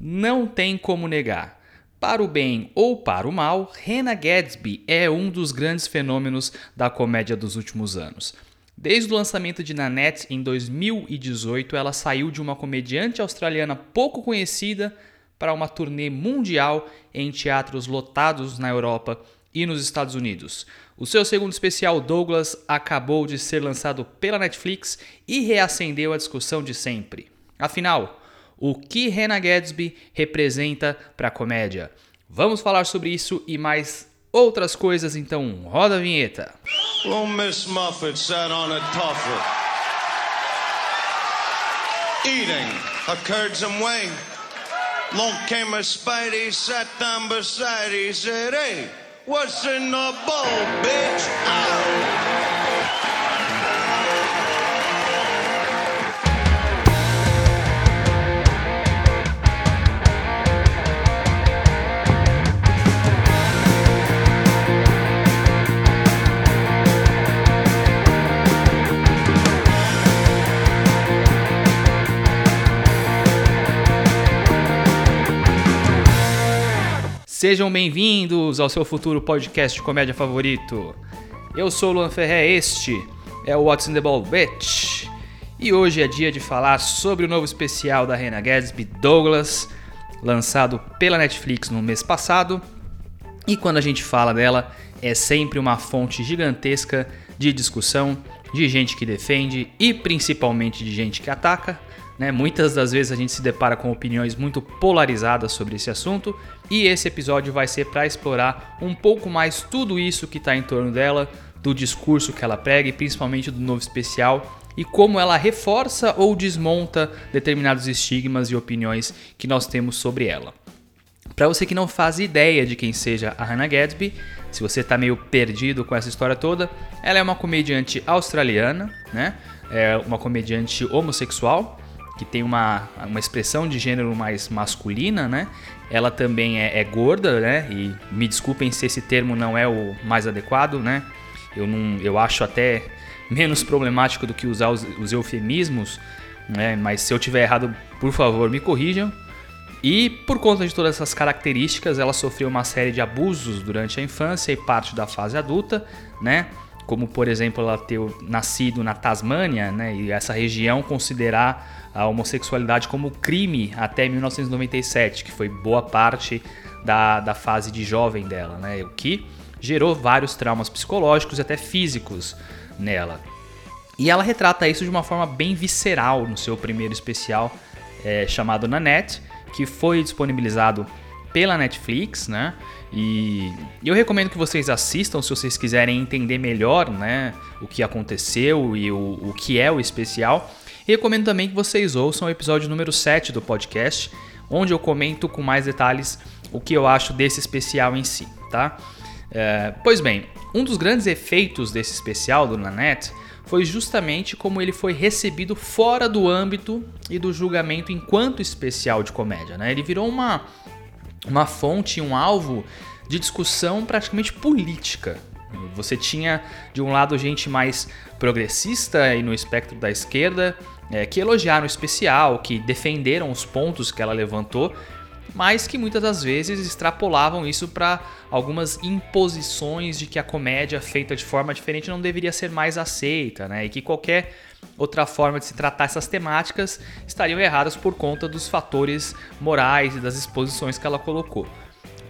Não tem como negar. Para o bem ou para o mal, Hannah Gadsby é um dos grandes fenômenos da comédia dos últimos anos. Desde o lançamento de Nanette em 2018, ela saiu de uma comediante australiana pouco conhecida para uma turnê mundial em teatros lotados na Europa e nos Estados Unidos. O seu segundo especial, Douglas, acabou de ser lançado pela Netflix e reacendeu a discussão de sempre. Afinal, o que Hannah Gadsby representa para a comédia. Vamos falar sobre isso e mais outras coisas, então roda a vinheta. Well, Miss Muffet sat on a tuffet, eating a. Long came a Spidey, sat down beside, he said, hey, what's in the bowl, bitch? Sejam bem-vindos ao seu futuro podcast de comédia favorito. Eu sou o Luan Ferré, este é o What's in the Ball Bitch. E hoje é dia de falar sobre o novo especial da Reina Gadsby Douglas, lançado pela Netflix no mês passado. E quando a gente fala dela, é sempre uma fonte gigantesca de discussão, de gente que defende e principalmente de gente que ataca. Né? Muitas das vezes a gente se depara com opiniões muito polarizadas sobre esse assunto e esse episódio vai ser para explorar um pouco mais tudo isso que está em torno dela, do discurso que ela prega e principalmente do novo especial e como ela reforça ou desmonta determinados estigmas e opiniões que nós temos sobre ela. Para você que não faz ideia de quem seja a Hannah Gadsby, se você está meio perdido com essa história toda, ela é uma comediante australiana, né? É uma comediante homossexual que tem uma, uma expressão de gênero mais masculina, né? Ela também é, é, gorda, né? E me desculpem se esse termo não é o mais adequado, né? Eu, não, eu acho até menos problemático do que usar os, os eufemismos, né? Mas se eu tiver errado, por favor, me corrijam. E por conta de todas essas características, ela sofreu uma série de abusos durante a infância e parte da fase adulta, né? Como por exemplo ela ter nascido na Tasmânia, né? E essa região considerar a homossexualidade como crime até 1997, que foi boa parte da, da fase de jovem dela, né? O que gerou vários traumas psicológicos e até físicos nela. E ela retrata isso de uma forma bem visceral no seu primeiro especial é, chamado Nanette, que foi disponibilizado pela Netflix, né? E eu recomendo que vocês assistam se vocês quiserem entender melhor, né, o que aconteceu e o, o que é o especial. E recomendo também que vocês ouçam o episódio número 7 do podcast, onde eu comento com mais detalhes o que eu acho desse especial em si, tá? É, pois bem, um dos grandes efeitos desse especial do Nanette foi justamente como ele foi recebido fora do âmbito e do julgamento enquanto especial de comédia. Né? Ele virou uma, uma fonte, um alvo de discussão praticamente política. Você tinha de um lado gente mais progressista e no espectro da esquerda é, que elogiaram o especial, que defenderam os pontos que ela levantou, mas que muitas das vezes extrapolavam isso para algumas imposições de que a comédia feita de forma diferente não deveria ser mais aceita, né? E que qualquer outra forma de se tratar essas temáticas estariam erradas por conta dos fatores morais e das exposições que ela colocou.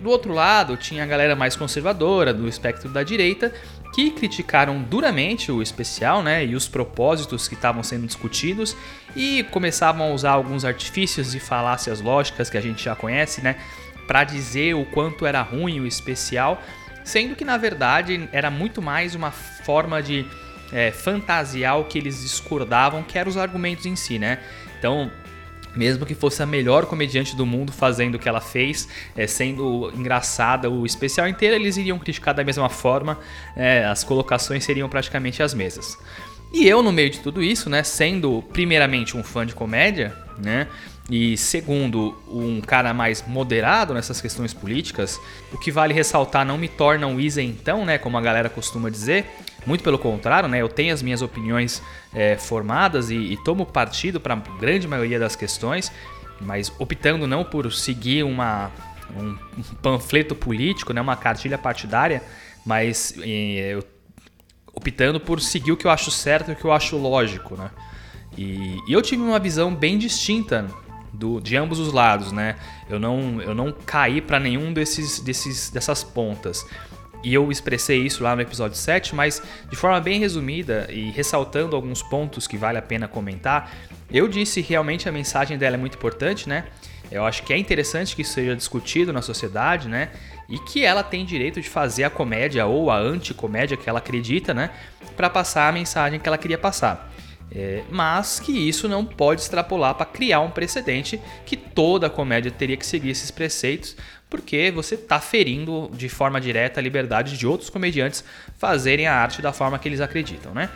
Do outro lado, tinha a galera mais conservadora, do espectro da direita, que criticaram duramente o especial né, e os propósitos que estavam sendo discutidos e começavam a usar alguns artifícios e falácias lógicas que a gente já conhece, né, para dizer o quanto era ruim o especial, sendo que na verdade era muito mais uma forma de é, fantasiar o que eles discordavam, que eram os argumentos em si, né? Então, mesmo que fosse a melhor comediante do mundo fazendo o que ela fez, é, sendo engraçada o especial inteiro, eles iriam criticar da mesma forma, é, as colocações seriam praticamente as mesmas. E eu, no meio de tudo isso, né, sendo primeiramente um fã de comédia, né, e segundo, um cara mais moderado nessas questões políticas, o que vale ressaltar não me torna um isentão, né, como a galera costuma dizer, muito pelo contrário, né? Eu tenho as minhas opiniões é, formadas e, e tomo partido para a grande maioria das questões. mas optando não por seguir uma, um, panfleto político, né, uma cartilha partidária, mas eu, optando por seguir o que eu acho certo e o que eu acho lógico, né? E, e eu tive uma visão bem distinta do, de ambos os lados, né? Eu não, eu não caí para nenhum desses, desses, dessas pontas. E eu expressei isso lá no episódio 7, mas de forma bem resumida e ressaltando alguns pontos que vale a pena comentar, eu disse realmente a mensagem dela é muito importante, né? Eu acho que é interessante que isso seja discutido na sociedade, né? E que ela tem direito de fazer a comédia ou a anticomédia que ela acredita, né? Para passar a mensagem que ela queria passar. É, mas que isso não pode extrapolar para criar um precedente que toda comédia teria que seguir esses preceitos, porque você está ferindo de forma direta a liberdade de outros comediantes fazerem a arte da forma que eles acreditam, né?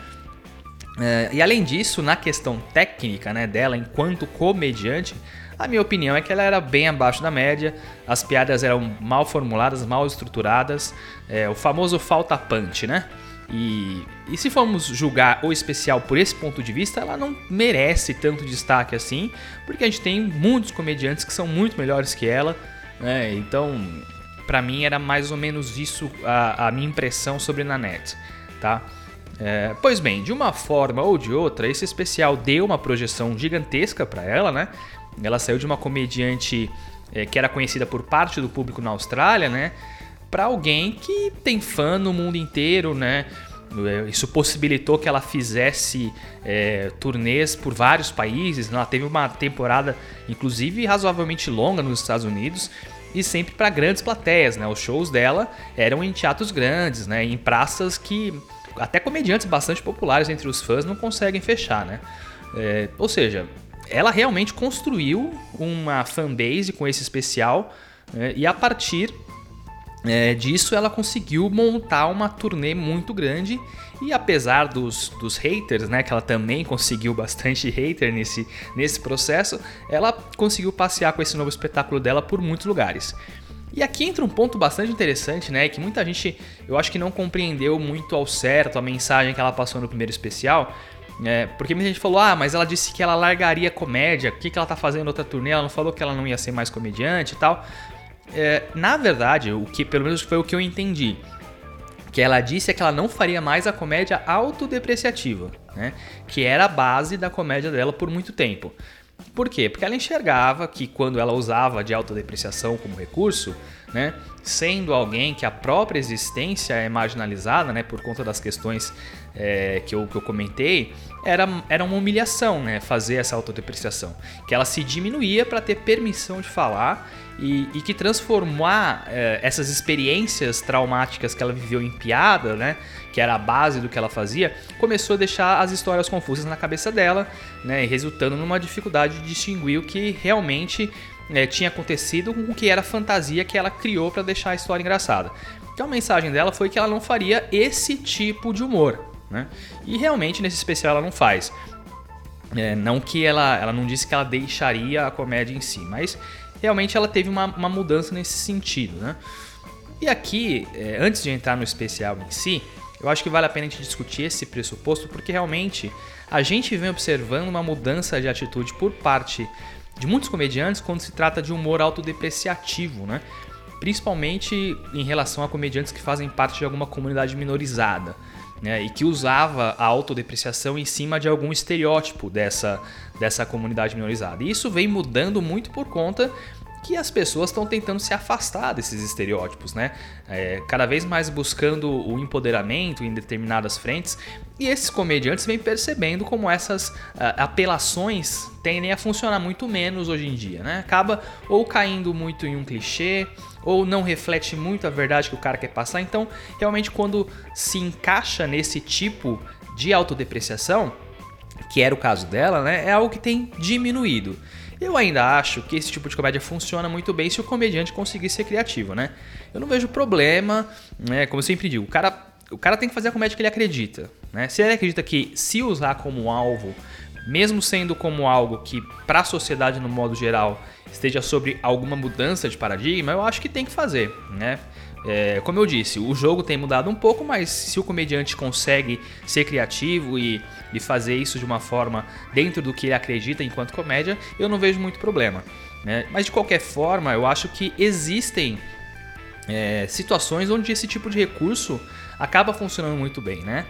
É, e além disso, na questão técnica né, dela enquanto comediante, a minha opinião é que ela era bem abaixo da média, as piadas eram mal formuladas, mal estruturadas, é, o famoso falta punch, né? E, e se formos julgar o especial por esse ponto de vista, ela não merece tanto destaque assim, porque a gente tem muitos comediantes que são muito melhores que ela, né? Então, para mim era mais ou menos isso a, a minha impressão sobre Nanette, tá? É, pois bem, de uma forma ou de outra, esse especial deu uma projeção gigantesca para ela, né? Ela saiu de uma comediante é, que era conhecida por parte do público na Austrália, né? Para alguém que tem fã no mundo inteiro, né? É, isso possibilitou que ela fizesse é, turnês por vários países. Ela teve uma temporada, inclusive, razoavelmente longa nos Estados Unidos e sempre para grandes plateias. Né? Os shows dela eram em teatros grandes, né? em praças que até comediantes bastante populares entre os fãs não conseguem fechar. Né? É, ou seja, ela realmente construiu uma fanbase com esse especial né? e a partir é, disso ela conseguiu montar uma turnê muito grande e apesar dos, dos haters, né, que ela também conseguiu bastante hater nesse, nesse processo, ela conseguiu passear com esse novo espetáculo dela por muitos lugares. E aqui entra um ponto bastante interessante, né, que muita gente, eu acho que não compreendeu muito ao certo a mensagem que ela passou no primeiro especial, é, porque muita gente falou, ah, mas ela disse que ela largaria comédia, o que, que ela tá fazendo outra turnê, ela não falou que ela não ia ser mais comediante e tal. É, na verdade, o que pelo menos foi o que eu entendi, que ela disse é que ela não faria mais a comédia autodepreciativa, né? Que era a base da comédia dela por muito tempo. Por quê? Porque ela enxergava que quando ela usava de autodepreciação como recurso, né, sendo alguém que a própria existência é marginalizada né, por conta das questões é, que, eu, que eu comentei, era, era uma humilhação né, fazer essa autodepreciação. Que ela se diminuía para ter permissão de falar e, e que transformar é, essas experiências traumáticas que ela viveu em piada, né, que era a base do que ela fazia, começou a deixar as histórias confusas na cabeça dela, né, resultando numa dificuldade de distinguir o que realmente é, tinha acontecido com o que era fantasia que ela criou para deixar a história engraçada. Então a mensagem dela foi que ela não faria esse tipo de humor. Né? E realmente nesse especial ela não faz. É, não que ela, ela não disse que ela deixaria a comédia em si, mas realmente ela teve uma, uma mudança nesse sentido. Né? E aqui, é, antes de entrar no especial em si, eu acho que vale a pena a gente discutir esse pressuposto, porque realmente a gente vem observando uma mudança de atitude por parte de muitos comediantes quando se trata de humor autodepreciativo, né? Principalmente em relação a comediantes que fazem parte de alguma comunidade minorizada. Né, e que usava a autodepreciação em cima de algum estereótipo dessa, dessa comunidade minorizada. E isso vem mudando muito por conta que as pessoas estão tentando se afastar desses estereótipos, né? É, cada vez mais buscando o empoderamento em determinadas frentes. E esses comediantes vêm percebendo como essas uh, apelações tendem a funcionar muito menos hoje em dia, né? Acaba ou caindo muito em um clichê, ou não reflete muito a verdade que o cara quer passar. Então, realmente, quando se encaixa nesse tipo de autodepreciação, que era o caso dela, né? É algo que tem diminuído. Eu ainda acho que esse tipo de comédia funciona muito bem se o comediante conseguir ser criativo, né? Eu não vejo problema, né? Como eu sempre digo, o cara, o cara tem que fazer a comédia que ele acredita, né? Se ele acredita que se usar como alvo mesmo sendo como algo que para a sociedade no modo geral esteja sobre alguma mudança de paradigma, eu acho que tem que fazer, né? É, como eu disse, o jogo tem mudado um pouco, mas se o comediante consegue ser criativo e, e fazer isso de uma forma dentro do que ele acredita enquanto comédia, eu não vejo muito problema. Né? Mas de qualquer forma, eu acho que existem é, situações onde esse tipo de recurso acaba funcionando muito bem, né?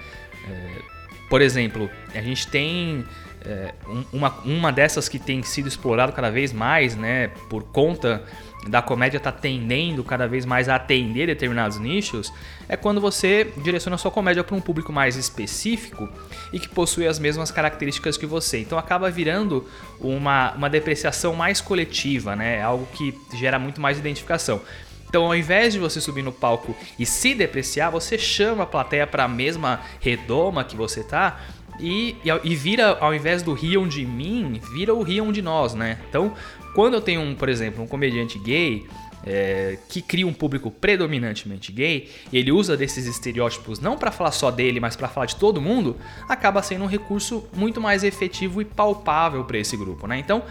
É, por exemplo, a gente tem é, uma, uma dessas que tem sido explorado cada vez mais, né? Por conta da comédia estar tá tendendo cada vez mais a atender determinados nichos, é quando você direciona sua comédia para um público mais específico e que possui as mesmas características que você. Então acaba virando uma, uma depreciação mais coletiva, né? Algo que gera muito mais identificação. Então, ao invés de você subir no palco e se depreciar, você chama a plateia para a mesma redoma que você tá e, e, vira, ao invés do riam de mim, vira o riam de nós, né? Então, quando eu tenho, um, por exemplo, um comediante gay é, que cria um público predominantemente gay, e ele usa desses estereótipos não para falar só dele, mas para falar de todo mundo, acaba sendo um recurso muito mais efetivo e palpável para esse grupo, né? Então,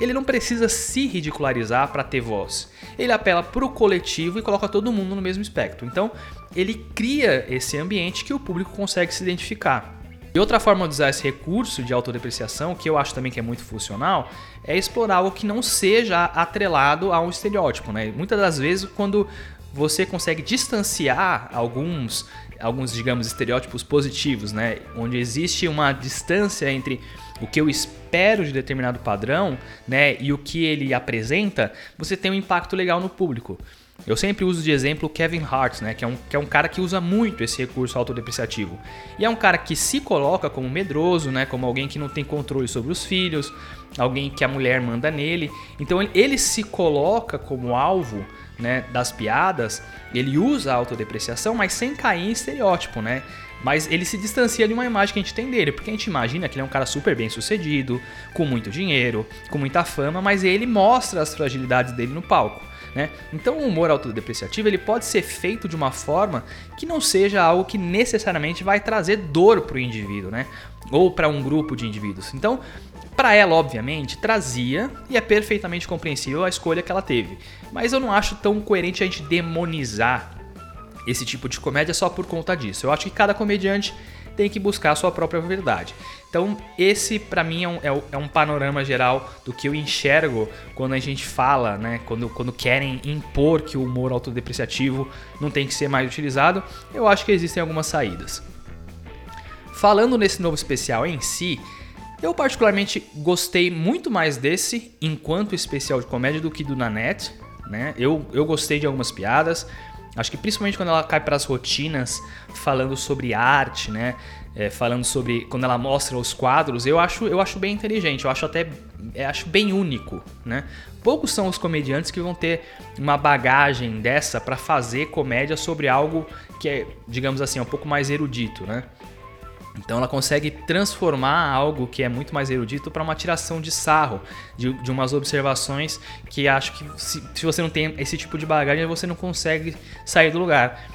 ele não precisa se ridicularizar para ter voz. Ele apela para o coletivo e coloca todo mundo no mesmo espectro. Então, ele cria esse ambiente que o público consegue se identificar. E outra forma de usar esse recurso de autodepreciação, que eu acho também que é muito funcional, é explorar algo que não seja atrelado a um estereótipo. Né? Muitas das vezes, quando você consegue distanciar alguns, alguns digamos, estereótipos positivos, né? onde existe uma distância entre o que eu espero de determinado padrão né? e o que ele apresenta, você tem um impacto legal no público. Eu sempre uso de exemplo o Kevin Hart, né, que é, um, que é um cara que usa muito esse recurso autodepreciativo. E é um cara que se coloca como medroso, né, como alguém que não tem controle sobre os filhos, alguém que a mulher manda nele. Então ele, ele se coloca como alvo né, das piadas, ele usa a autodepreciação, mas sem cair em estereótipo, né? Mas ele se distancia de uma imagem que a gente tem dele, porque a gente imagina que ele é um cara super bem sucedido, com muito dinheiro, com muita fama, mas ele mostra as fragilidades dele no palco. Né? Então o humor autodepreciativo ele pode ser feito de uma forma que não seja algo que necessariamente vai trazer dor para o indivíduo, né? ou para um grupo de indivíduos. Então, para ela, obviamente, trazia e é perfeitamente compreensível a escolha que ela teve. Mas eu não acho tão coerente a gente demonizar esse tipo de comédia só por conta disso. Eu acho que cada comediante tem que buscar a sua própria verdade. Então, esse para mim é um, é, é um, panorama geral do que eu enxergo quando a gente fala, né? Quando, quando querem impor que o humor autodepreciativo não tem que ser mais utilizado, eu acho que existem algumas saídas. Falando nesse novo especial em si, eu particularmente gostei muito mais desse enquanto especial de comédia do que do Nanette, né? Eu, eu gostei de algumas piadas, Acho que principalmente quando ela cai para as rotinas, falando sobre arte, né? É, falando sobre quando ela mostra os quadros, eu acho, eu acho bem inteligente, eu acho até eu acho bem único, né? Poucos são os comediantes que vão ter uma bagagem dessa para fazer comédia sobre algo que é, digamos assim, um pouco mais erudito, né? Então ela consegue transformar algo que é muito mais erudito para uma tiração de sarro, de, de, umas observações que acho que se, se, você não tem esse tipo de bagagem, você não consegue sair do lugar.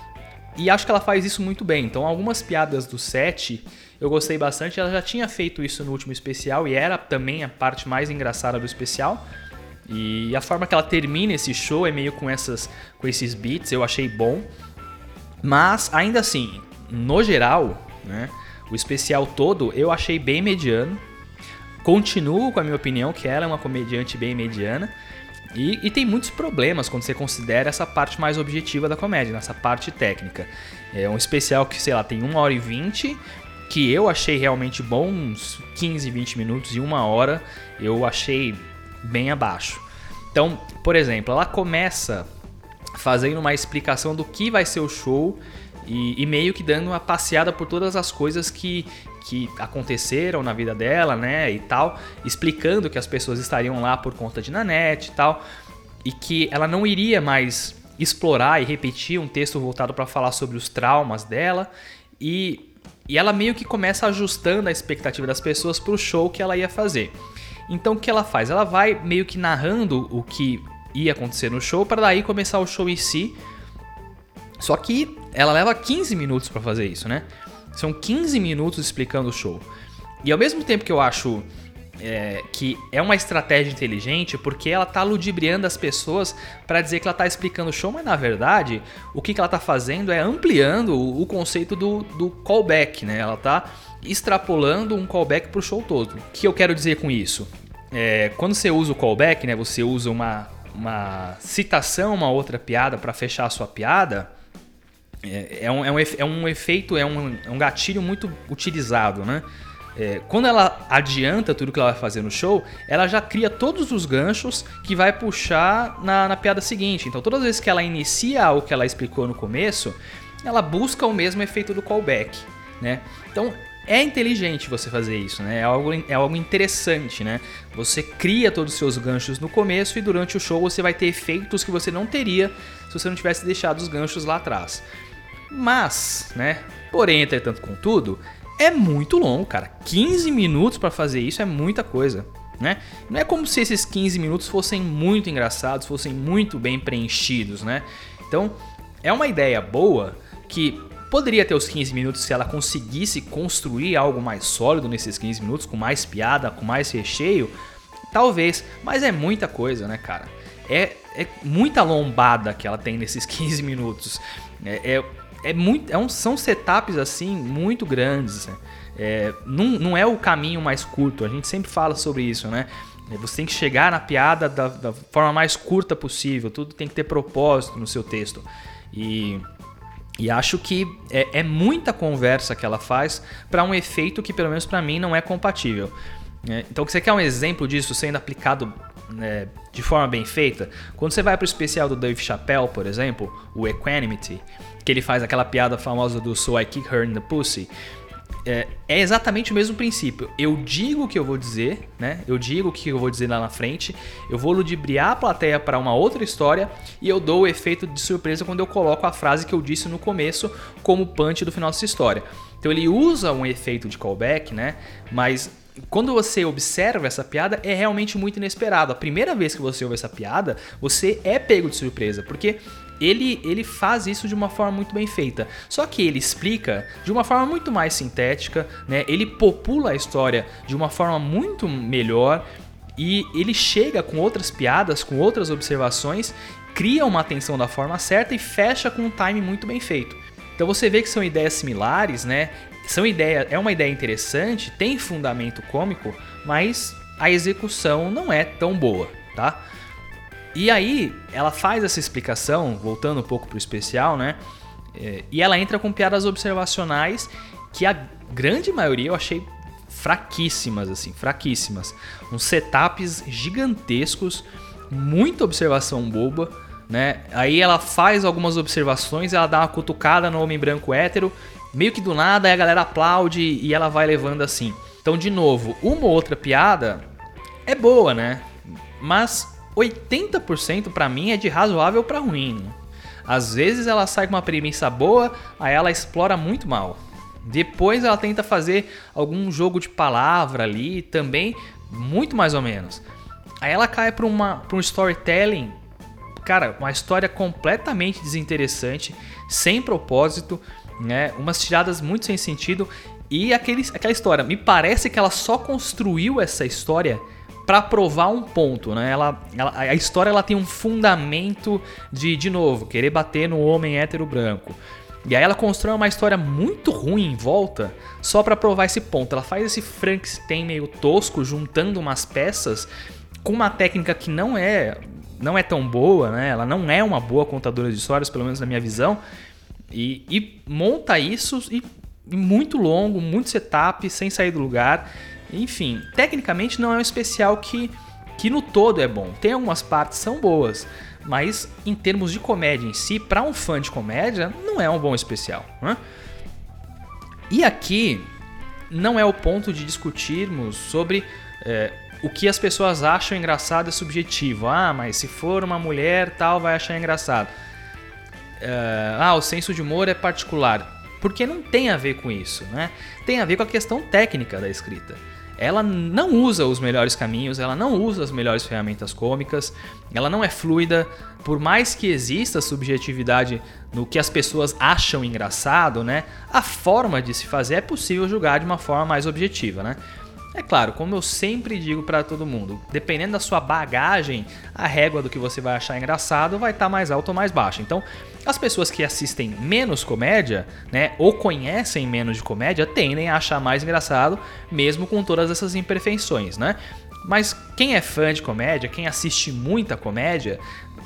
E acho que ela faz isso muito bem. Então algumas piadas do set eu gostei bastante. Ela já tinha feito isso no último especial e era também a parte mais engraçada do especial. E a forma que ela termina esse show é meio com, essas, com esses beats, eu achei bom. Mas ainda assim, no geral, né? O especial todo eu achei bem mediano. Continuo com a minha opinião que ela é uma comediante bem mediana. E, e, tem muitos problemas quando você considera essa parte mais objetiva da comédia, nessa parte técnica. É um especial que, sei lá, tem 1 hora e 20, que eu achei realmente bom, uns 15, 20 minutos e uma hora eu achei bem abaixo. Então, por exemplo, ela começa fazendo uma explicação do que vai ser o show e, e, meio que dando uma passeada por todas as coisas que, que aconteceram na vida dela, né? E tal, explicando que as pessoas estariam lá por conta de Nanette e tal, e que ela não iria mais explorar e repetir um texto voltado para falar sobre os traumas dela e, e ela meio que começa ajustando a expectativa das pessoas para o show que ela ia fazer. Então o que ela faz? Ela vai meio que narrando o que ia acontecer no show para daí começar o show em si só que ela leva 15 minutos para fazer isso, né? São 15 minutos explicando o show. E ao mesmo tempo que eu acho é, que é uma estratégia inteligente porque ela tá ludibriando as pessoas para dizer que ela tá explicando o show, mas na verdade o que, que ela tá fazendo é ampliando o, o conceito do, do callback, né? Ela tá extrapolando um callback pro show todo. O que eu quero dizer com isso? É, quando você usa o callback, né? Você usa uma, uma citação, uma outra piada para fechar a sua piada. É, é, um, é, um, é um efeito, é um, é um gatilho muito utilizado, né? É, quando ela adianta tudo que ela vai fazer no show, ela já cria todos os ganchos que vai puxar na, na piada seguinte. Então, todas as vezes que ela inicia o que ela explicou no começo, ela busca o mesmo efeito do callback, né? Então, é inteligente você fazer isso, né? É algo, é algo interessante, né? Você cria todos os seus ganchos no começo e durante o show você vai ter efeitos que você não teria se você não tivesse deixado os ganchos lá atrás. Mas, né? Porém, entretanto, contudo, é muito longo, cara. 15 minutos para fazer isso é muita coisa. Né? Não é como se esses 15 minutos fossem muito engraçados, fossem muito bem preenchidos, né? Então, é uma ideia boa que poderia ter os 15 minutos se ela conseguisse construir algo mais sólido nesses 15 minutos, com mais piada, com mais recheio, talvez, mas é muita coisa, né, cara? É, é muita lombada que ela tem nesses 15 minutos. É, é é muito, é um, são setups assim muito grandes. Né? É, não, não é o caminho mais curto, a gente sempre fala sobre isso, né? É, você tem que chegar na piada da, da forma mais curta possível, tudo tem que ter propósito no seu texto. E, e acho que é, é muita conversa que ela faz para um efeito que, pelo menos para mim, não é compatível. É, então, você quer um exemplo disso sendo aplicado né, de forma bem feita? Quando você vai para o especial do Dave Chappelle, por exemplo, o Equanimity, que ele faz aquela piada famosa do So I Kick Her in the Pussy. É, é, exatamente o mesmo princípio. Eu digo o que eu vou dizer, né? Eu digo o que eu vou dizer lá na frente, eu vou ludibriar a plateia para uma outra história e eu dou o efeito de surpresa quando eu coloco a frase que eu disse no começo como punch do final dessa história. Então ele usa um efeito de callback, né? Mas quando você observa essa piada, é realmente muito inesperado. A primeira vez que você ouve essa piada, você é pego de surpresa, porque ele, ele faz isso de uma forma muito bem feita. Só que ele explica de uma forma muito mais sintética, né? Ele popula a história de uma forma muito melhor e ele chega com outras piadas, com outras observações, cria uma atenção da forma certa e fecha com um time muito bem feito. Então você vê que são ideias similares, né? São ideia, é uma ideia interessante, tem fundamento cômico, mas a execução não é tão boa, tá? E aí ela faz essa explicação, voltando um pouco pro especial, né? É, e ela entra com piadas observacionais que a grande maioria eu achei fraquíssimas, assim, fraquíssimas. Uns setups gigantescos, muita observação boba, né? Aí ela faz algumas observações, ela dá uma cutucada no homem branco hétero, meio que do nada, aí a galera aplaude e ela vai levando assim. Então, de novo, uma ou outra piada é boa, né? Mas 80% para mim é de razoável para ruim. Às vezes ela sai com uma premissa boa, aí ela explora muito mal. Depois ela tenta fazer algum jogo de palavra ali, também muito mais ou menos. Aí ela cai para um storytelling, cara, uma história completamente desinteressante, sem propósito, né? Umas tiradas muito sem sentido e aquele, aquela história. Me parece que ela só construiu essa história para provar um ponto, né? Ela, ela, a história ela tem um fundamento de, de novo, querer bater no homem hétero branco. E aí ela constrói uma história muito ruim em volta só para provar esse ponto. Ela faz esse Frankenstein meio tosco, juntando umas peças com uma técnica que não é não é tão boa, né? Ela não é uma boa contadora de histórias, pelo menos na minha visão. E, e monta isso e, e muito longo, muito setup, sem sair do lugar. Enfim, tecnicamente não é um especial que, que no todo é bom. Tem algumas partes que são boas, mas em termos de comédia em si, para um fã de comédia, não é um bom especial. Né? E aqui não é o ponto de discutirmos sobre é, o que as pessoas acham engraçado é subjetivo. Ah, mas se for uma mulher, tal, vai achar engraçado. É, ah, o senso de humor é particular. Porque não tem a ver com isso, né? Tem a ver com a questão técnica da escrita. Ela não usa os melhores caminhos, ela não usa as melhores ferramentas cômicas, ela não é fluida. Por mais que exista subjetividade no que as pessoas acham engraçado, né? A forma de se fazer é possível julgar de uma forma mais objetiva, né? É claro, como eu sempre digo para todo mundo, dependendo da sua bagagem, a régua do que você vai achar engraçado vai estar tá mais alta ou mais baixa. Então, as pessoas que assistem menos comédia, né, ou conhecem menos de comédia, tendem a achar mais engraçado, mesmo com todas essas imperfeições, né? Mas quem é fã de comédia, quem assiste muita comédia,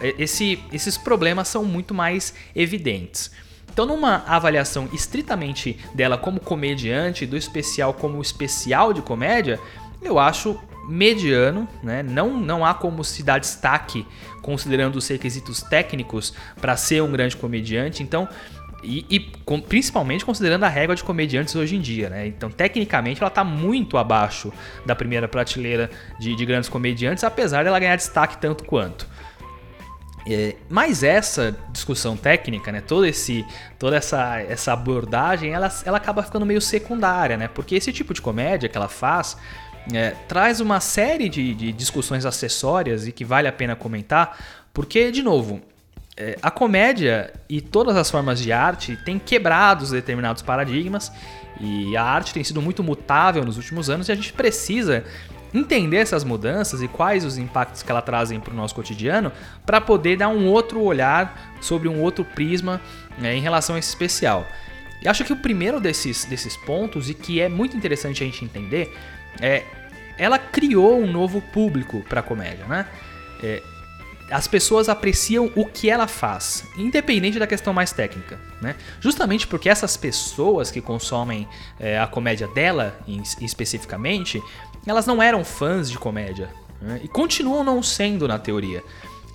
esse, esses problemas são muito mais evidentes. Então, numa avaliação estritamente dela como comediante, do especial como especial de comédia, eu acho mediano, né? Não, não há como se dar destaque considerando os requisitos técnicos para ser um grande comediante. Então, e, e com, principalmente considerando a régua de comediantes hoje em dia, né? Então, tecnicamente, ela está muito abaixo da primeira prateleira de, de grandes comediantes, apesar dela ganhar destaque tanto quanto. É, mas essa discussão técnica, né, todo esse, toda essa, essa abordagem, ela, ela acaba ficando meio secundária, né? Porque esse tipo de comédia que ela faz é, traz uma série de, de, discussões acessórias e que vale a pena comentar, porque, de novo, é, a comédia e todas as formas de arte têm quebrado os determinados paradigmas e a arte tem sido muito mutável nos últimos anos e a gente precisa entender essas mudanças e quais os impactos que elas trazem para o nosso cotidiano para poder dar um outro olhar sobre um outro prisma né, em relação a esse especial. E acho que o primeiro desses, desses pontos, e que é muito interessante a gente entender, é ela criou um novo público para a comédia, né? É, as pessoas apreciam o que ela faz, independente da questão mais técnica. Né? Justamente porque essas pessoas que consomem é, a comédia dela, em, especificamente, elas não eram fãs de comédia. Né? E continuam não sendo na teoria.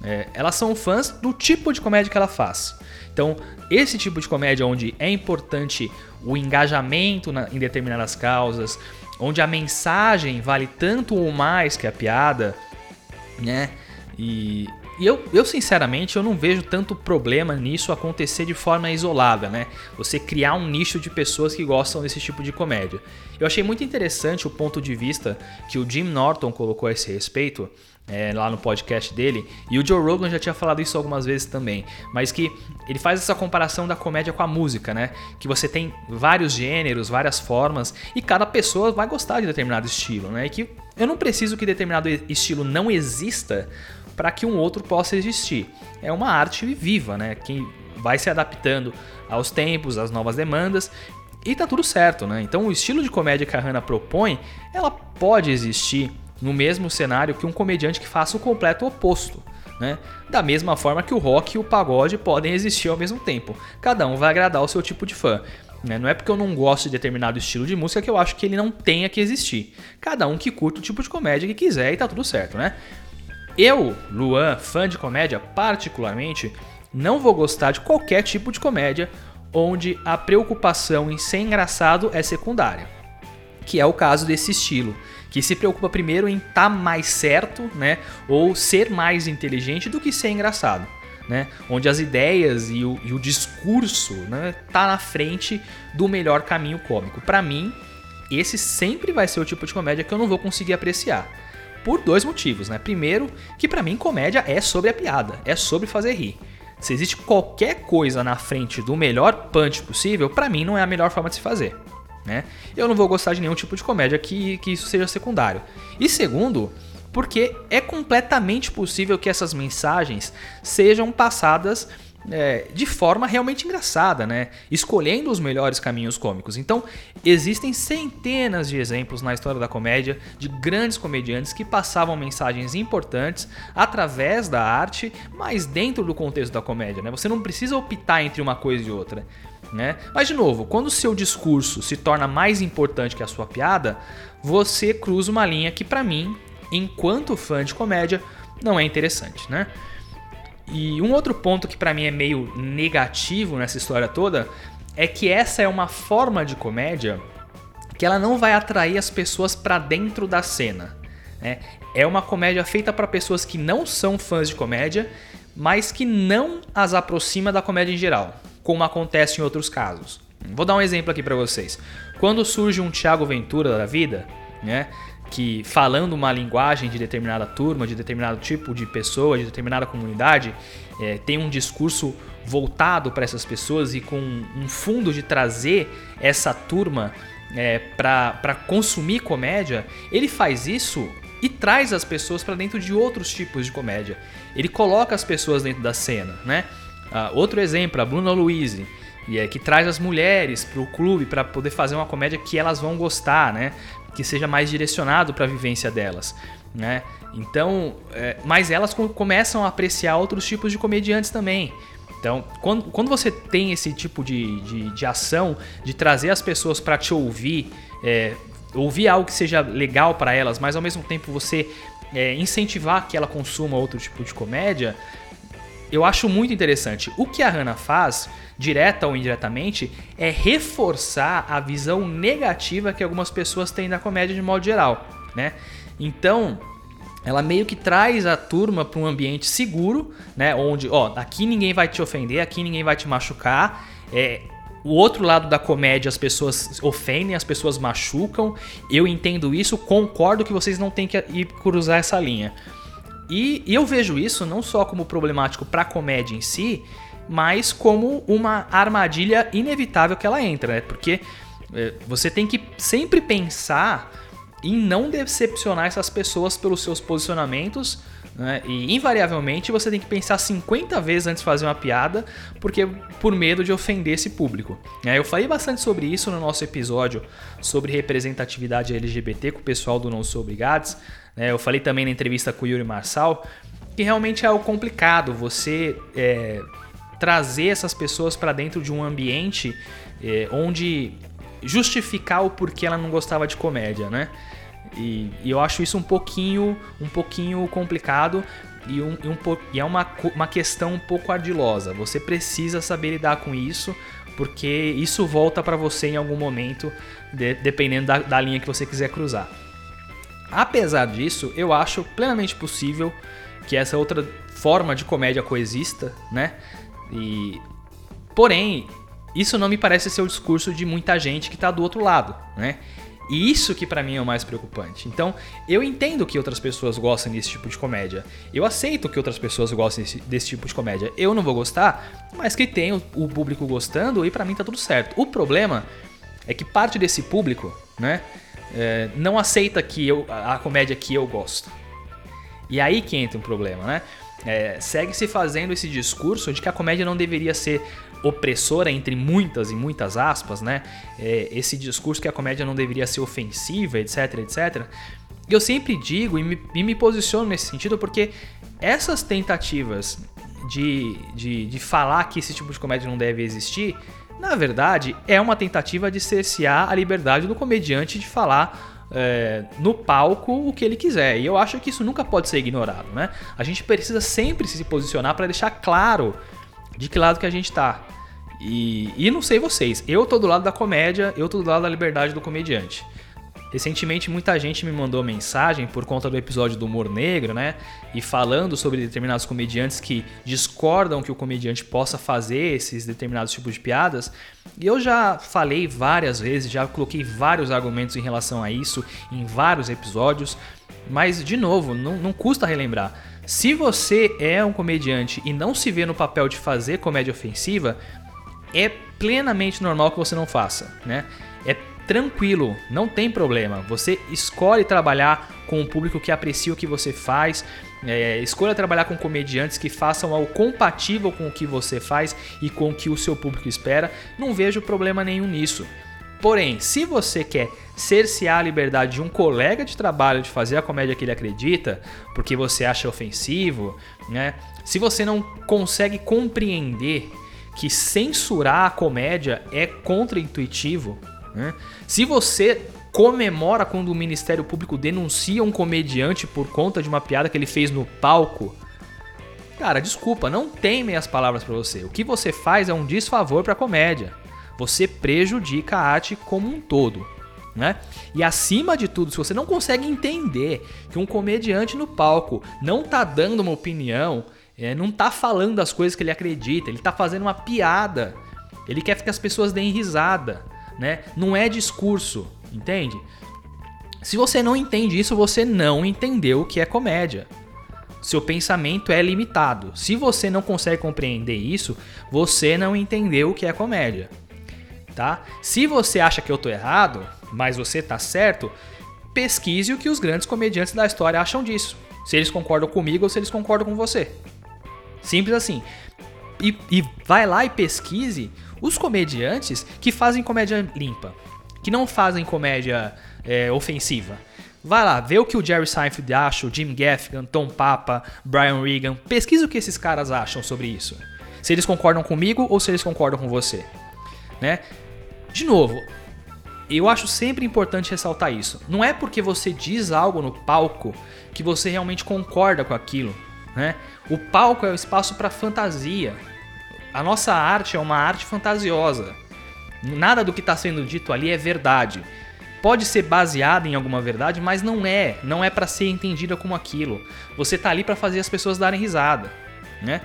É, elas são fãs do tipo de comédia que ela faz. Então, esse tipo de comédia onde é importante o engajamento na, em determinadas causas, onde a mensagem vale tanto ou mais que a piada, né? E, e eu, eu, sinceramente, eu não vejo tanto problema nisso acontecer de forma isolada, né? Você criar um nicho de pessoas que gostam desse tipo de comédia. Eu achei muito interessante o ponto de vista que o Jim Norton colocou a esse respeito, é, lá no podcast dele, e o Joe Rogan já tinha falado isso algumas vezes também, mas que ele faz essa comparação da comédia com a música, né? Que você tem vários gêneros, várias formas, e cada pessoa vai gostar de determinado estilo, né? E que eu não preciso que determinado estilo não exista para que um outro possa existir. É uma arte viva, né? Quem vai se adaptando aos tempos, às novas demandas e tá tudo certo, né? Então o estilo de comédia que a Hannah propõe, ela pode existir no mesmo cenário que um comediante que faça o completo oposto. Né? Da mesma forma que o rock e o pagode podem existir ao mesmo tempo. Cada um vai agradar o seu tipo de fã. Né? Não é porque eu não gosto de determinado estilo de música que eu acho que ele não tenha que existir. Cada um que curta o tipo de comédia que quiser e tá tudo certo, né? Eu, Luan, fã de comédia particularmente, não vou gostar de qualquer tipo de comédia onde a preocupação em ser engraçado é secundária. Que é o caso desse estilo, que se preocupa primeiro em estar tá mais certo, né, ou ser mais inteligente do que ser engraçado, né, onde as ideias e o, e o discurso, né, tá na frente do melhor caminho cômico. Para mim, esse sempre vai ser o tipo de comédia que eu não vou conseguir apreciar por dois motivos, né? Primeiro, que para mim comédia é sobre a piada, é sobre fazer rir. Se existe qualquer coisa na frente do melhor punch possível, para mim não é a melhor forma de se fazer. Né? Eu não vou gostar de nenhum tipo de comédia que, que isso seja secundário. E segundo, porque é completamente possível que essas mensagens sejam passadas é, de forma realmente engraçada, né? Escolhendo os melhores caminhos cômicos. Então, existem centenas de exemplos na história da comédia de grandes comediantes que passavam mensagens importantes através da arte, mas dentro do contexto da comédia, né? Você não precisa optar entre uma coisa e outra. Né? Mas de novo, quando o seu discurso se torna mais importante que a sua piada, você cruza uma linha que para mim, enquanto fã de comédia, não é interessante, né? E um outro ponto que para mim é meio negativo nessa história toda é que essa é uma forma de comédia que ela não vai atrair as pessoas para dentro da cena. Né? É uma comédia feita para pessoas que não são fãs de comédia, mas que não as aproxima da comédia em geral, como acontece em outros casos. Vou dar um exemplo aqui para vocês. Quando surge um Thiago Ventura da vida, né? Que falando uma linguagem de determinada turma, de determinado tipo de pessoa, de determinada comunidade, é, tem um discurso voltado para essas pessoas e com um fundo de trazer essa turma é, para consumir comédia, ele faz isso e traz as pessoas para dentro de outros tipos de comédia. Ele coloca as pessoas dentro da cena, né? Uh, outro exemplo, a Bruna Louise, é, que traz as mulheres para o clube para poder fazer uma comédia que elas vão gostar, né? Que seja mais direcionado para a vivência delas, né? Então, é, mas elas começam a apreciar outros tipos de comediantes também. Então, quando, quando você tem esse tipo de, de, de ação, de trazer as pessoas para te ouvir, é, ouvir algo que seja legal para elas, mas ao mesmo tempo você é, incentivar que ela consuma outro tipo de comédia, eu acho muito interessante. O que a Hannah faz, direta ou indiretamente, é reforçar a visão negativa que algumas pessoas têm da comédia de modo geral, né? Então, ela meio que traz a turma para um ambiente seguro, né? Onde, ó, aqui ninguém vai te ofender, aqui ninguém vai te machucar. É, o outro lado da comédia, as pessoas ofendem, as pessoas machucam. Eu entendo isso, concordo que vocês não têm que ir cruzar essa linha. E, e eu vejo isso não só como problemático para a comédia em si, mas como uma armadilha inevitável que ela entra, né? Porque é, você tem que sempre pensar em não decepcionar essas pessoas pelos seus posicionamentos. Né? E invariavelmente você tem que pensar 50 vezes antes de fazer uma piada, porque por medo de ofender esse público. Eu falei bastante sobre isso no nosso episódio sobre representatividade LGBT com o pessoal do Não Sou Obrigados. Né? Eu falei também na entrevista com o Yuri Marçal que realmente é algo complicado você é, trazer essas pessoas para dentro de um ambiente é, onde justificar o porquê ela não gostava de comédia, né? E, e eu acho isso um pouquinho, um pouquinho complicado e, um, e, um, e é uma, uma questão um pouco ardilosa. Você precisa saber lidar com isso, porque isso volta para você em algum momento, de, dependendo da, da linha que você quiser cruzar. Apesar disso, eu acho plenamente possível que essa outra forma de comédia coexista, né? E porém, isso não me parece ser o discurso de muita gente que está do outro lado, né? E isso que para mim é o mais preocupante. Então, eu entendo que outras pessoas gostam desse tipo de comédia. Eu aceito que outras pessoas gostem desse, desse tipo de comédia. Eu não vou gostar, mas que tem o, o público gostando e para mim tá tudo certo. O problema é que parte desse público, né, é, não aceita que eu, a comédia que eu gosto. E aí que entra um problema, né? É, segue-se fazendo esse discurso de que a comédia não deveria ser opressora, entre muitas e muitas aspas, né? É, esse discurso que a comédia não deveria ser ofensiva, etc, etc. Eu sempre digo e me, e me posiciono nesse sentido porque essas tentativas de, de, de falar que esse tipo de comédia não deve existir, na verdade, é uma tentativa de cercear a liberdade do comediante de falar é, no palco o que ele quiser. E eu acho que isso nunca pode ser ignorado, né? A gente precisa sempre se posicionar para deixar claro de que lado que a gente tá. E, e não sei vocês, eu tô do lado da comédia, eu tô do lado da liberdade do comediante. Recentemente muita gente me mandou mensagem por conta do episódio do humor negro, né? E falando sobre determinados comediantes que discordam que o comediante possa fazer esses determinados tipos de piadas. E eu já falei várias vezes, já coloquei vários argumentos em relação a isso em vários episódios. Mas, de novo, não, não custa relembrar. Se você é um comediante e não se vê no papel de fazer comédia ofensiva, é plenamente normal que você não faça, né? É tranquilo, não tem problema. Você escolhe trabalhar com um público que aprecia o que você faz, é, escolha trabalhar com comediantes que façam algo compatível com o que você faz e com o que o seu público espera. Não vejo problema nenhum nisso. Porém, se você quer cercear a liberdade de um colega de trabalho de fazer a comédia que ele acredita, porque você acha ofensivo, né? Se você não consegue compreender que censurar a comédia é contraintuitivo. Né? Se você comemora quando o Ministério Público denuncia um comediante por conta de uma piada que ele fez no palco, cara, desculpa, não tem meias palavras para você. O que você faz é um desfavor para a comédia. Você prejudica a arte como um todo. Né? E acima de tudo, se você não consegue entender que um comediante no palco não tá dando uma opinião, é, não tá falando as coisas que ele acredita, ele tá fazendo uma piada. Ele quer que as pessoas deem risada, né? Não é discurso, entende? Se você não entende isso, você não entendeu o que é comédia. Seu pensamento é limitado. Se você não consegue compreender isso, você não entendeu o que é comédia. Tá? Se você acha que eu tô errado, mas você tá certo, pesquise o que os grandes comediantes da história acham disso. Se eles concordam comigo ou se eles concordam com você. Simples assim. E, e vai lá e pesquise os comediantes que fazem comédia limpa, que não fazem comédia é, ofensiva. Vai lá, vê o que o Jerry Seinfeld acha, o Jim Gaffigan, Tom Papa, Brian Regan. Pesquisa o que esses caras acham sobre isso. Se eles concordam comigo ou se eles concordam com você. Né? De novo, eu acho sempre importante ressaltar isso. Não é porque você diz algo no palco que você realmente concorda com aquilo. Né? O palco é o espaço para fantasia. A nossa arte é uma arte fantasiosa. Nada do que está sendo dito ali é verdade. Pode ser baseada em alguma verdade, mas não é. Não é para ser entendida como aquilo. Você tá ali para fazer as pessoas darem risada, né?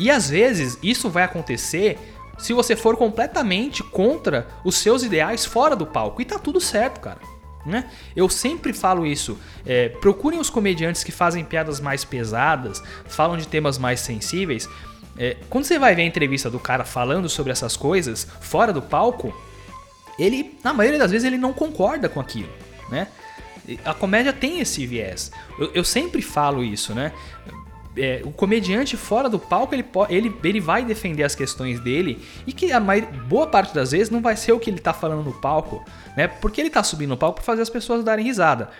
E às vezes isso vai acontecer se você for completamente contra os seus ideais fora do palco. E tá tudo certo, cara. Né? Eu sempre falo isso. É, procurem os comediantes que fazem piadas mais pesadas, falam de temas mais sensíveis. É, quando você vai ver a entrevista do cara falando sobre essas coisas fora do palco, ele, na maioria das vezes, ele não concorda com aquilo, né? A comédia tem esse viés. Eu, eu sempre falo isso, né? É, o comediante fora do palco ele, ele, ele vai defender as questões dele e que a maior, boa parte das vezes não vai ser o que ele está falando no palco, né? Porque ele está subindo no palco para fazer as pessoas darem risada.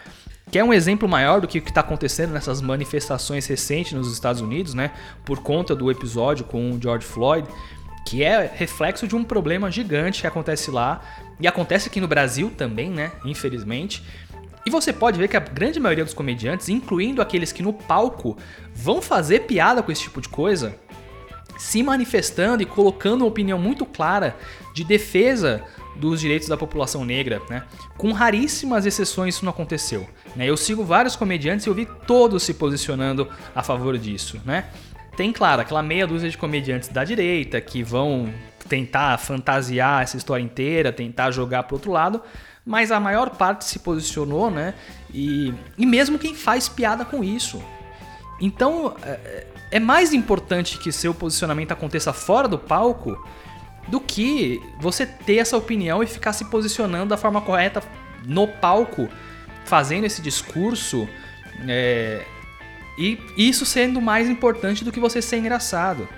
Que é um exemplo maior do que o que está acontecendo nessas manifestações recentes nos Estados Unidos, né? Por conta do episódio com o George Floyd, que é reflexo de um problema gigante que acontece lá e acontece aqui no Brasil também, né? Infelizmente e você pode ver que a grande maioria dos comediantes, incluindo aqueles que no palco vão fazer piada com esse tipo de coisa, se manifestando e colocando uma opinião muito clara de defesa dos direitos da população negra, né? Com raríssimas exceções isso não aconteceu. Né? Eu sigo vários comediantes e eu vi todos se posicionando a favor disso, né? Tem, claro, aquela meia dúzia de comediantes da direita que vão tentar fantasiar essa história inteira, tentar jogar pro outro lado, mas a maior parte se posicionou, né? E, e mesmo quem faz piada com isso. Então é, é mais importante que seu posicionamento aconteça fora do palco do que você ter essa opinião e ficar se posicionando da forma correta no palco, fazendo esse discurso. É, e isso sendo mais importante do que você ser engraçado.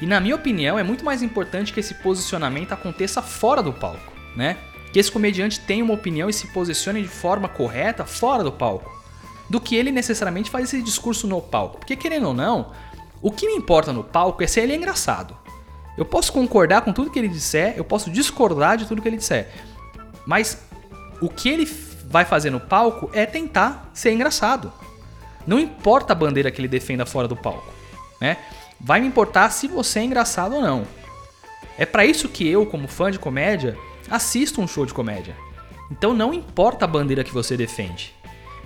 E na minha opinião, é muito mais importante que esse posicionamento aconteça fora do palco, né? Que esse comediante tenha uma opinião e se posicione de forma correta fora do palco, do que ele necessariamente faz esse discurso no palco. Porque querendo ou não, o que me importa no palco é se ele é engraçado. Eu posso concordar com tudo que ele disser, eu posso discordar de tudo que ele disser, mas o que ele vai fazer no palco é tentar ser engraçado. Não importa a bandeira que ele defenda fora do palco, né? Vai me importar se você é engraçado ou não. É para isso que eu, como fã de comédia, assista um show de comédia. Então não importa a bandeira que você defende.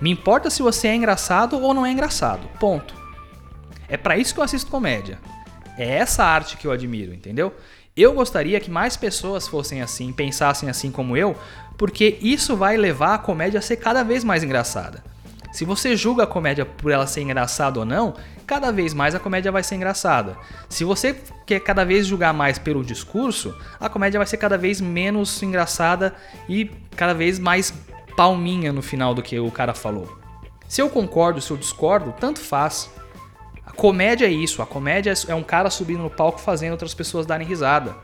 Me importa se você é engraçado ou não é engraçado. Ponto. É para isso que eu assisto comédia. É essa arte que eu admiro, entendeu? Eu gostaria que mais pessoas fossem assim, pensassem assim como eu, porque isso vai levar a comédia a ser cada vez mais engraçada. Se você julga a comédia por ela ser engraçada ou não, cada vez mais a comédia vai ser engraçada. Se você quer cada vez julgar mais pelo discurso, a comédia vai ser cada vez menos engraçada e cada vez mais palminha no final do que o cara falou. Se eu concordo, se eu discordo, tanto faz. A comédia é isso, a comédia é um cara subindo no palco fazendo outras pessoas darem risada.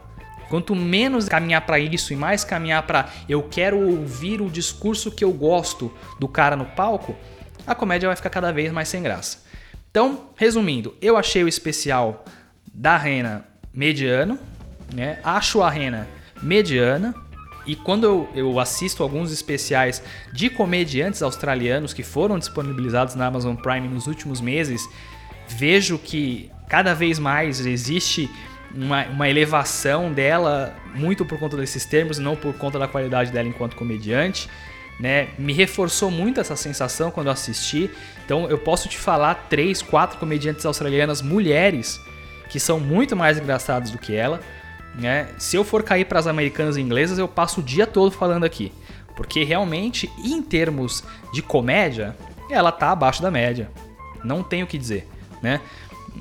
Quanto menos caminhar para isso e mais caminhar para eu quero ouvir o discurso que eu gosto do cara no palco, a comédia vai ficar cada vez mais sem graça. Então, resumindo, eu achei o especial da Rena mediano, né? Acho a Rena mediana. E quando eu, eu, assisto alguns especiais de comediantes australianos que foram disponibilizados na Amazon Prime nos últimos meses, vejo que cada vez mais existe uma, uma elevação dela, muito por conta desses termos, não por conta da qualidade dela enquanto comediante né? Me reforçou muito essa sensação quando eu assisti. Então eu posso te falar três, quatro comediantes australianas mulheres que são muito mais engraçadas do que ela. Né? Se eu for cair para as americanas e inglesas, eu passo o dia todo falando aqui. Porque realmente, em termos de comédia, ela tá abaixo da média. Não tenho o que dizer, né?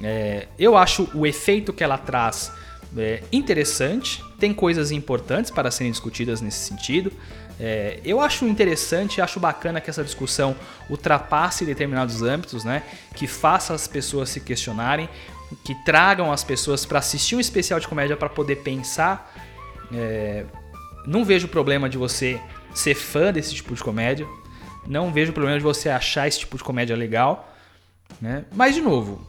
É, eu acho o efeito que ela traz é, interessante, tem coisas importantes para serem discutidas nesse sentido. É, eu acho interessante, acho bacana que essa discussão ultrapasse determinados âmbitos, né? Que faça as pessoas se questionarem, que tragam as pessoas para assistir um especial de comédia para poder pensar. É, não vejo problema de você ser fã desse tipo de comédia. Não vejo problema de você achar esse tipo de comédia legal. Né? Mas, de novo,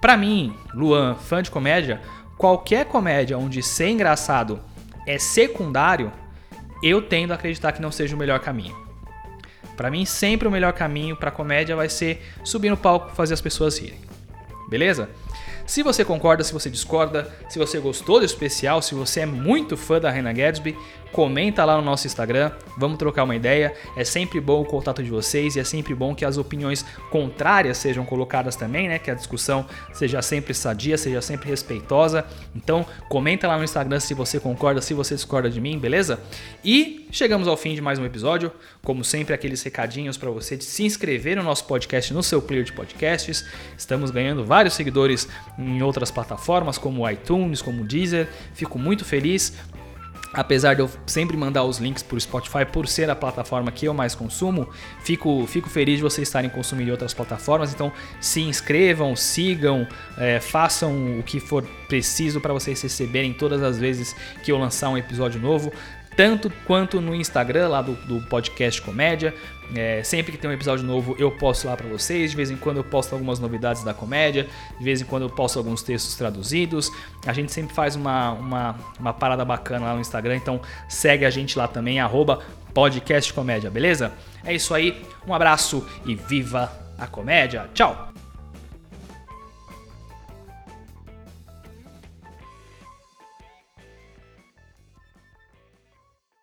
para mim, Luan, fã de comédia, qualquer comédia onde ser engraçado é secundário, eu tendo a acreditar que não seja o melhor caminho. Para mim, sempre o melhor caminho para comédia vai ser subir no palco e fazer as pessoas rirem. Beleza? Se você concorda, se você discorda, se você gostou do especial, se você é muito fã da Reina Gadsby, comenta lá no nosso Instagram, vamos trocar uma ideia. É sempre bom o contato de vocês e é sempre bom que as opiniões contrárias sejam colocadas também, né? Que a discussão seja sempre sadia, seja sempre respeitosa. Então, comenta lá no Instagram se você concorda, se você discorda de mim, beleza? E chegamos ao fim de mais um episódio. Como sempre, aqueles recadinhos para você de se inscrever no nosso podcast no seu player de podcasts. Estamos ganhando vários seguidores em outras plataformas, como o iTunes, como o Deezer. Fico muito feliz apesar de eu sempre mandar os links para o Spotify por ser a plataforma que eu mais consumo, fico, fico feliz de vocês estarem consumindo outras plataformas. Então se inscrevam, sigam, é, façam o que for preciso para vocês receberem todas as vezes que eu lançar um episódio novo tanto quanto no Instagram lá do, do podcast Comédia. É, sempre que tem um episódio novo eu posto lá para vocês. De vez em quando eu posto algumas novidades da comédia. De vez em quando eu posto alguns textos traduzidos. A gente sempre faz uma, uma, uma parada bacana lá no Instagram. Então segue a gente lá também, arroba podcast comédia, beleza? É isso aí, um abraço e viva a comédia. Tchau!